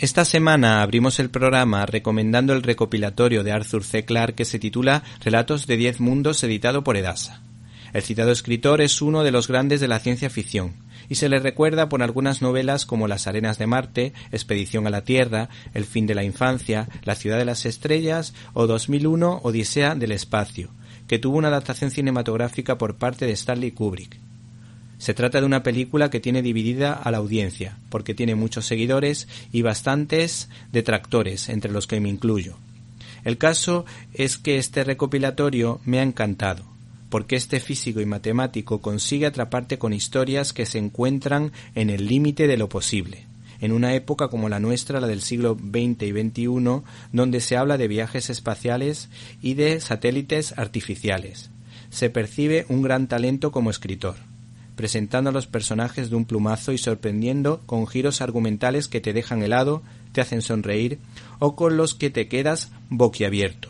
Esta semana abrimos el programa recomendando el recopilatorio de Arthur C. Clarke que se titula Relatos de Diez Mundos editado por Edasa. El citado escritor es uno de los grandes de la ciencia ficción y se le recuerda por algunas novelas como Las arenas de Marte, Expedición a la Tierra, El fin de la infancia, La ciudad de las estrellas o 2001 Odisea del espacio, que tuvo una adaptación cinematográfica por parte de Stanley Kubrick. Se trata de una película que tiene dividida a la audiencia, porque tiene muchos seguidores y bastantes detractores, entre los que me incluyo. El caso es que este recopilatorio me ha encantado, porque este físico y matemático consigue atraparte con historias que se encuentran en el límite de lo posible, en una época como la nuestra, la del siglo XX y XXI, donde se habla de viajes espaciales y de satélites artificiales. Se percibe un gran talento como escritor presentando a los personajes de un plumazo y sorprendiendo con giros argumentales que te dejan helado, te hacen sonreír o con los que te quedas boquiabierto.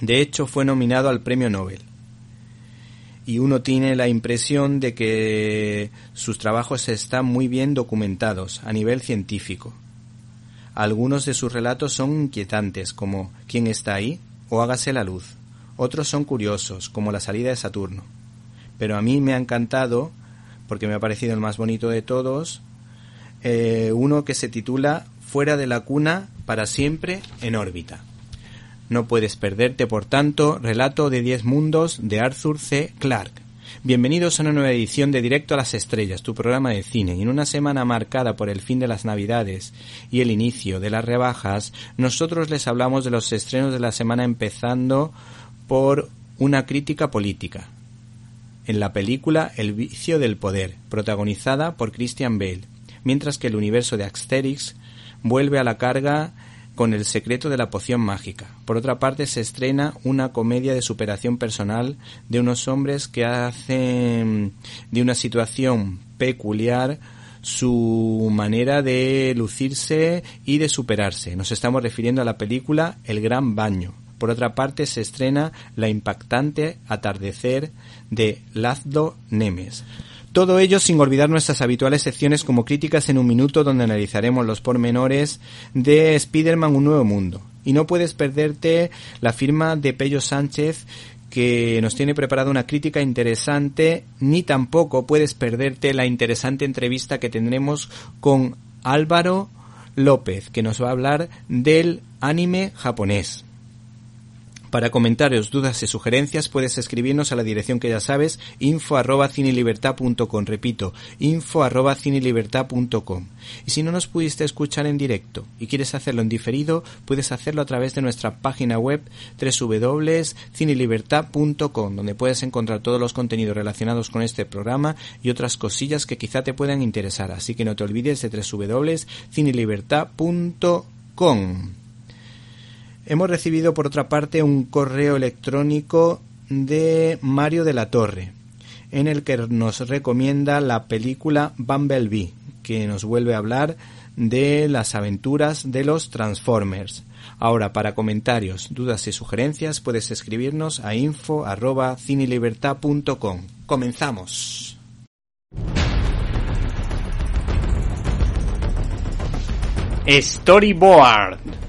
De hecho, fue nominado al Premio Nobel. Y uno tiene la impresión de que sus trabajos están muy bien documentados a nivel científico. Algunos de sus relatos son inquietantes, como ¿Quién está ahí? o Hágase la luz. Otros son curiosos, como La salida de Saturno pero a mí me ha encantado, porque me ha parecido el más bonito de todos, eh, uno que se titula Fuera de la cuna para siempre en órbita. No puedes perderte, por tanto, Relato de Diez Mundos de Arthur C. Clarke. Bienvenidos a una nueva edición de Directo a las Estrellas, tu programa de cine. Y en una semana marcada por el fin de las Navidades y el inicio de las rebajas, nosotros les hablamos de los estrenos de la semana empezando por una crítica política, en la película El vicio del poder, protagonizada por Christian Bale, mientras que el universo de Asterix vuelve a la carga con El secreto de la poción mágica. Por otra parte, se estrena una comedia de superación personal de unos hombres que hacen de una situación peculiar su manera de lucirse y de superarse. Nos estamos refiriendo a la película El Gran Baño, por otra parte, se estrena la impactante Atardecer de Lazlo Nemes. Todo ello sin olvidar nuestras habituales secciones como críticas en un minuto donde analizaremos los pormenores de Spider-Man Un Nuevo Mundo. Y no puedes perderte la firma de Pello Sánchez que nos tiene preparada una crítica interesante, ni tampoco puedes perderte la interesante entrevista que tendremos con Álvaro López, que nos va a hablar del anime japonés. Para comentarios, dudas y sugerencias puedes escribirnos a la dirección que ya sabes, info arroba. Repito, info arroba. Y si no nos pudiste escuchar en directo y quieres hacerlo en diferido, puedes hacerlo a través de nuestra página web www.cinelibertad.com, donde puedes encontrar todos los contenidos relacionados con este programa y otras cosillas que quizá te puedan interesar. Así que no te olvides de www.cinelibertad.com. Hemos recibido por otra parte un correo electrónico de Mario de la Torre, en el que nos recomienda la película Bumblebee, que nos vuelve a hablar de las aventuras de los Transformers. Ahora, para comentarios, dudas y sugerencias, puedes escribirnos a info arroba cinelibertad.com. Comenzamos. Storyboard.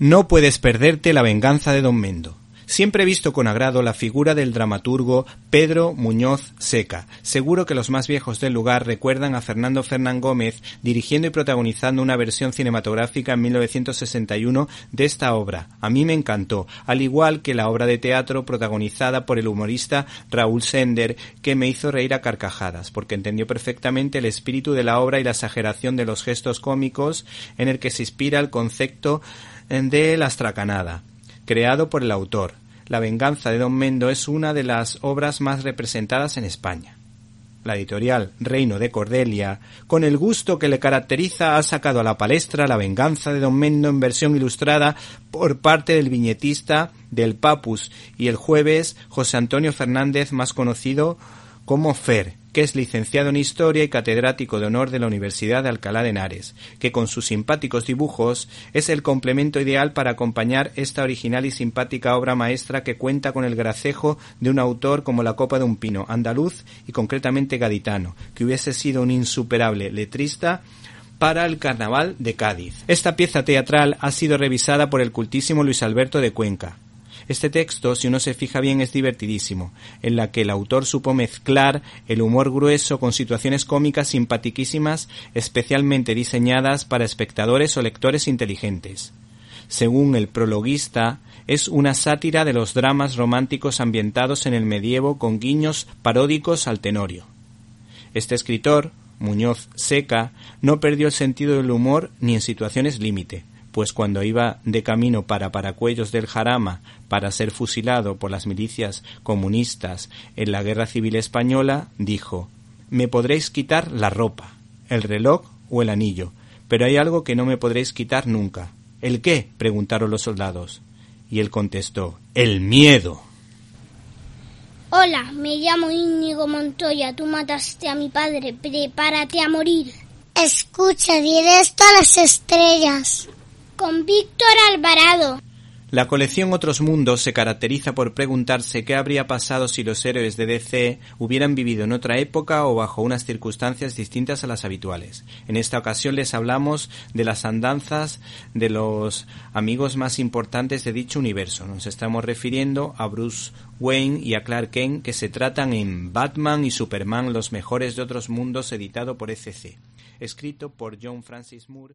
No puedes perderte la venganza de Don Mendo. Siempre he visto con agrado la figura del dramaturgo Pedro Muñoz Seca. Seguro que los más viejos del lugar recuerdan a Fernando Fernán Gómez dirigiendo y protagonizando una versión cinematográfica en 1961 de esta obra. A mí me encantó, al igual que la obra de teatro protagonizada por el humorista Raúl Sender, que me hizo reír a carcajadas, porque entendió perfectamente el espíritu de la obra y la exageración de los gestos cómicos en el que se inspira el concepto de la astracanada creado por el autor. La venganza de Don Mendo es una de las obras más representadas en España. La editorial Reino de Cordelia, con el gusto que le caracteriza, ha sacado a la palestra La venganza de Don Mendo en versión ilustrada por parte del viñetista del Papus y el jueves José Antonio Fernández, más conocido como Fer, que es licenciado en Historia y catedrático de honor de la Universidad de Alcalá de Henares, que con sus simpáticos dibujos es el complemento ideal para acompañar esta original y simpática obra maestra que cuenta con el gracejo de un autor como la copa de un pino, andaluz y concretamente gaditano, que hubiese sido un insuperable letrista para el Carnaval de Cádiz. Esta pieza teatral ha sido revisada por el cultísimo Luis Alberto de Cuenca, este texto, si uno se fija bien, es divertidísimo, en la que el autor supo mezclar el humor grueso con situaciones cómicas simpatiquísimas, especialmente diseñadas para espectadores o lectores inteligentes. Según el prologuista, es una sátira de los dramas románticos ambientados en el medievo con guiños paródicos al tenorio. Este escritor, Muñoz Seca, no perdió el sentido del humor ni en situaciones límite, pues cuando iba de camino para Paracuellos del Jarama para ser fusilado por las milicias comunistas en la Guerra Civil Española, dijo Me podréis quitar la ropa, el reloj o el anillo, pero hay algo que no me podréis quitar nunca. ¿El qué? preguntaron los soldados. Y él contestó El miedo. Hola, me llamo Íñigo Montoya. Tú mataste a mi padre. Prepárate a morir. Escucha directo a las estrellas. Con Víctor Alvarado. La colección Otros Mundos se caracteriza por preguntarse qué habría pasado si los héroes de DC hubieran vivido en otra época o bajo unas circunstancias distintas a las habituales. En esta ocasión les hablamos de las andanzas de los amigos más importantes de dicho universo. Nos estamos refiriendo a Bruce Wayne y a Clark Kent que se tratan en Batman y Superman los mejores de otros mundos editado por ECC, escrito por John Francis Moore.